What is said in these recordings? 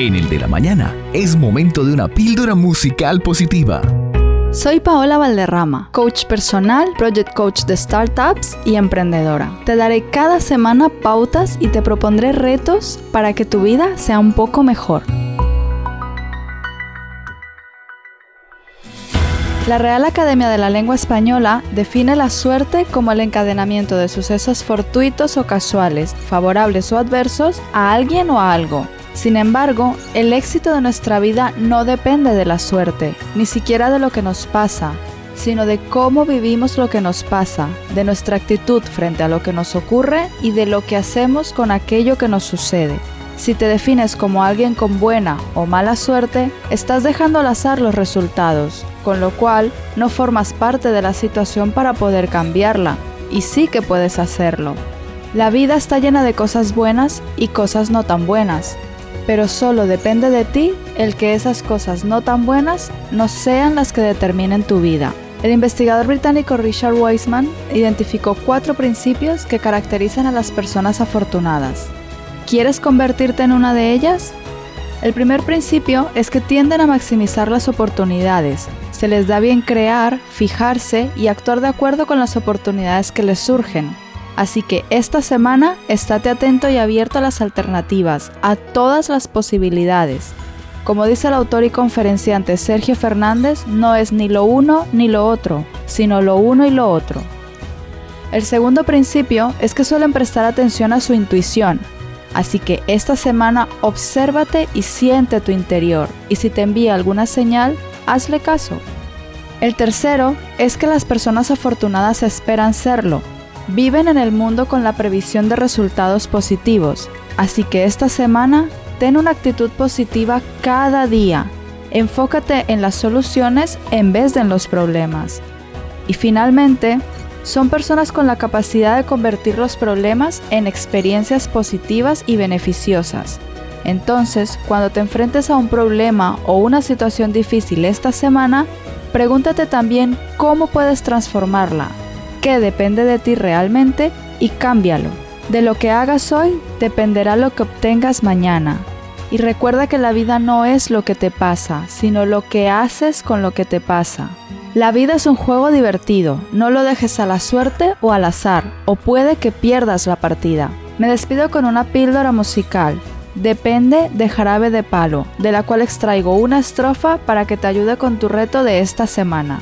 En el de la mañana es momento de una píldora musical positiva. Soy Paola Valderrama, coach personal, project coach de startups y emprendedora. Te daré cada semana pautas y te propondré retos para que tu vida sea un poco mejor. La Real Academia de la Lengua Española define la suerte como el encadenamiento de sucesos fortuitos o casuales, favorables o adversos, a alguien o a algo. Sin embargo, el éxito de nuestra vida no depende de la suerte, ni siquiera de lo que nos pasa, sino de cómo vivimos lo que nos pasa, de nuestra actitud frente a lo que nos ocurre y de lo que hacemos con aquello que nos sucede. Si te defines como alguien con buena o mala suerte, estás dejando al azar los resultados, con lo cual no formas parte de la situación para poder cambiarla, y sí que puedes hacerlo. La vida está llena de cosas buenas y cosas no tan buenas, pero solo depende de ti el que esas cosas no tan buenas no sean las que determinen tu vida. El investigador británico Richard Wiseman identificó cuatro principios que caracterizan a las personas afortunadas. ¿Quieres convertirte en una de ellas? El primer principio es que tienden a maximizar las oportunidades. Se les da bien crear, fijarse y actuar de acuerdo con las oportunidades que les surgen. Así que esta semana estate atento y abierto a las alternativas, a todas las posibilidades. Como dice el autor y conferenciante Sergio Fernández, no es ni lo uno ni lo otro, sino lo uno y lo otro. El segundo principio es que suelen prestar atención a su intuición, Así que esta semana obsérvate y siente tu interior y si te envía alguna señal, hazle caso. El tercero es que las personas afortunadas esperan serlo. Viven en el mundo con la previsión de resultados positivos, así que esta semana ten una actitud positiva cada día. Enfócate en las soluciones en vez de en los problemas. Y finalmente, son personas con la capacidad de convertir los problemas en experiencias positivas y beneficiosas. Entonces, cuando te enfrentes a un problema o una situación difícil esta semana, pregúntate también cómo puedes transformarla, qué depende de ti realmente y cámbialo. De lo que hagas hoy dependerá lo que obtengas mañana. Y recuerda que la vida no es lo que te pasa, sino lo que haces con lo que te pasa. La vida es un juego divertido, no lo dejes a la suerte o al azar, o puede que pierdas la partida. Me despido con una píldora musical. Depende de Jarabe de Palo, de la cual extraigo una estrofa para que te ayude con tu reto de esta semana.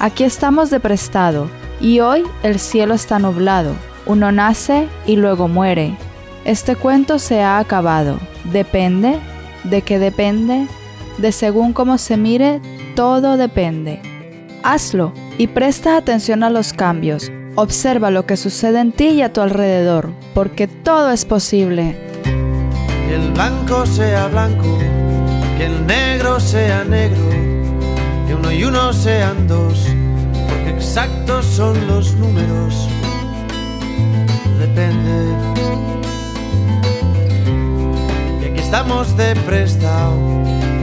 Aquí estamos de prestado, y hoy el cielo está nublado. Uno nace y luego muere. Este cuento se ha acabado. Depende, de qué depende, de según cómo se mire, todo depende. Hazlo y presta atención a los cambios. Observa lo que sucede en ti y a tu alrededor, porque todo es posible. Que el blanco sea blanco, que el negro sea negro, que uno y uno sean dos, exactos son los números. Depende. Que aquí estamos de prestado,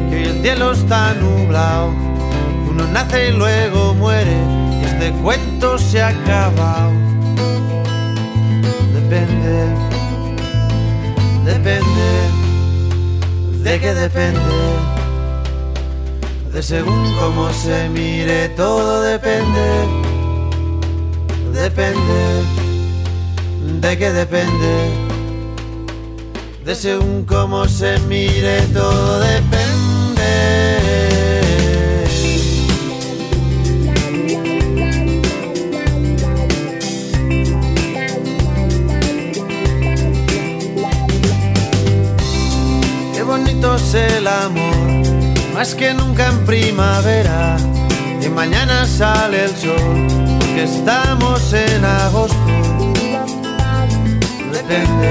que hoy el cielo está nublado uno nace y luego muere y este cuento se acaba. Depende, depende, de qué depende. De según cómo se mire, todo depende. Depende, de qué depende. De según cómo se mire, todo depende. el amor, más que nunca en primavera. Y mañana sale el sol, porque estamos en agosto. Depende.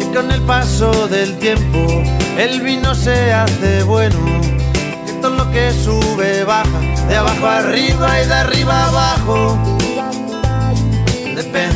Y con el paso del tiempo, el vino se hace bueno. Y todo lo que sube baja, de abajo arriba y de arriba abajo. Depende.